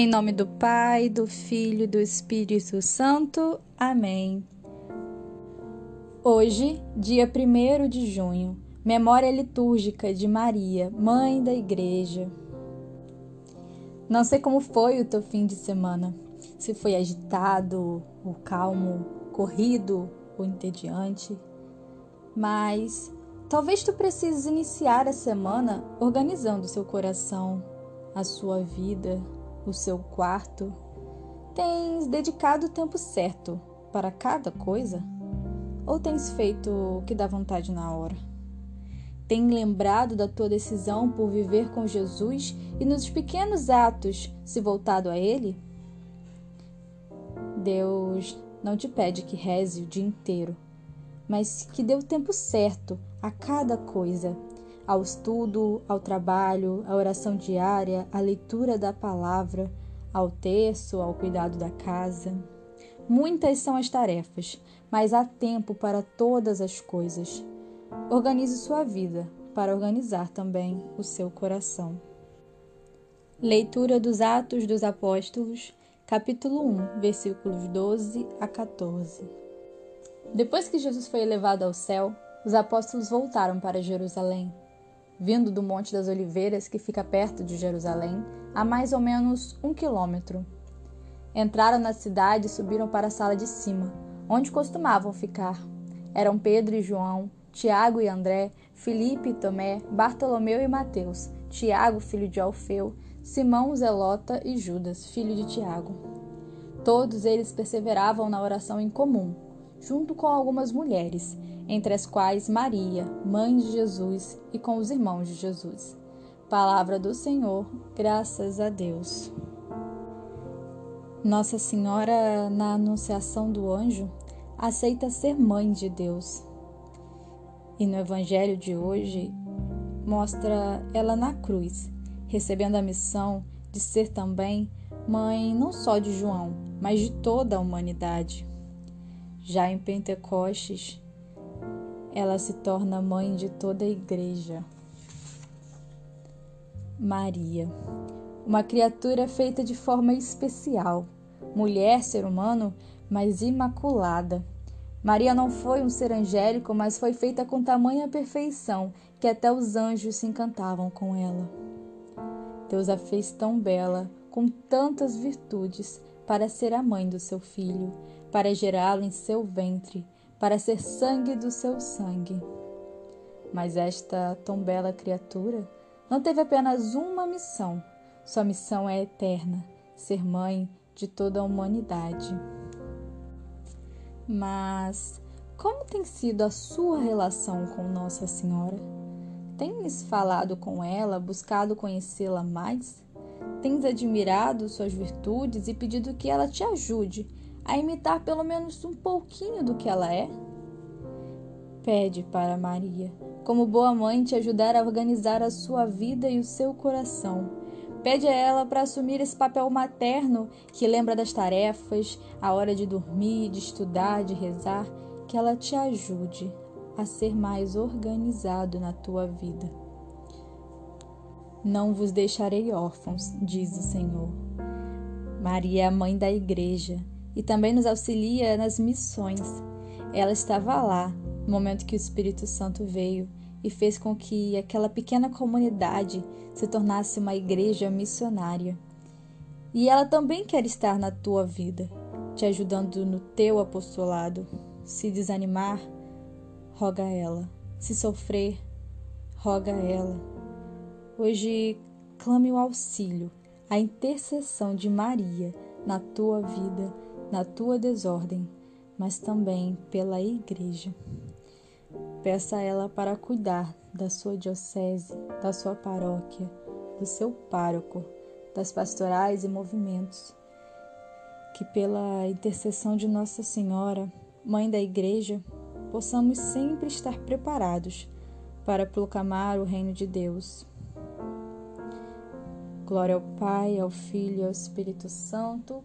Em nome do Pai, do Filho e do Espírito Santo. Amém. Hoje, dia 1 de junho, memória litúrgica de Maria, Mãe da Igreja. Não sei como foi o teu fim de semana, se foi agitado ou calmo, corrido ou entediante, mas talvez tu precises iniciar a semana organizando seu coração, a sua vida, o seu quarto? Tens dedicado o tempo certo para cada coisa? Ou tens feito o que dá vontade na hora? Tem lembrado da tua decisão por viver com Jesus e nos pequenos atos se voltado a Ele? Deus não te pede que reze o dia inteiro, mas que dê o tempo certo a cada coisa ao estudo, ao trabalho, à oração diária, à leitura da palavra, ao terço, ao cuidado da casa. Muitas são as tarefas, mas há tempo para todas as coisas. Organize sua vida para organizar também o seu coração. Leitura dos Atos dos Apóstolos, capítulo 1, versículos 12 a 14. Depois que Jesus foi elevado ao céu, os apóstolos voltaram para Jerusalém vindo do Monte das Oliveiras, que fica perto de Jerusalém, a mais ou menos um quilômetro. Entraram na cidade e subiram para a sala de cima, onde costumavam ficar. Eram Pedro e João, Tiago e André, Filipe e Tomé, Bartolomeu e Mateus, Tiago, filho de Alfeu, Simão Zelota e Judas, filho de Tiago. Todos eles perseveravam na oração em comum, junto com algumas mulheres, entre as quais Maria, mãe de Jesus, e com os irmãos de Jesus. Palavra do Senhor, graças a Deus. Nossa Senhora, na Anunciação do Anjo, aceita ser mãe de Deus. E no Evangelho de hoje, mostra ela na cruz, recebendo a missão de ser também mãe não só de João, mas de toda a humanidade. Já em Pentecostes, ela se torna mãe de toda a igreja. Maria, uma criatura feita de forma especial, mulher, ser humano, mas imaculada. Maria não foi um ser angélico, mas foi feita com tamanha perfeição que até os anjos se encantavam com ela. Deus a fez tão bela, com tantas virtudes, para ser a mãe do seu filho, para gerá-lo em seu ventre para ser sangue do seu sangue. Mas esta tão bela criatura não teve apenas uma missão. Sua missão é eterna: ser mãe de toda a humanidade. Mas como tem sido a sua relação com Nossa Senhora? Tens falado com ela, buscado conhecê-la mais? Tens admirado suas virtudes e pedido que ela te ajude a imitar pelo menos um pouquinho do que ela é? Pede para Maria, como boa mãe, te ajudar a organizar a sua vida e o seu coração. Pede a ela para assumir esse papel materno que lembra das tarefas, a hora de dormir, de estudar, de rezar, que ela te ajude a ser mais organizado na tua vida. Não vos deixarei órfãos, diz o Senhor. Maria é a mãe da igreja e também nos auxilia nas missões. Ela estava lá no momento que o Espírito Santo veio e fez com que aquela pequena comunidade se tornasse uma igreja missionária. E ela também quer estar na tua vida, te ajudando no teu apostolado. Se desanimar, roga a ela. Se sofrer, roga a ela. Hoje clame o auxílio, a intercessão de Maria na tua vida na tua desordem, mas também pela Igreja. Peça a ela para cuidar da sua diocese, da sua paróquia, do seu pároco, das pastorais e movimentos. Que pela intercessão de Nossa Senhora, Mãe da Igreja, possamos sempre estar preparados para proclamar o reino de Deus. Glória ao Pai, ao Filho e ao Espírito Santo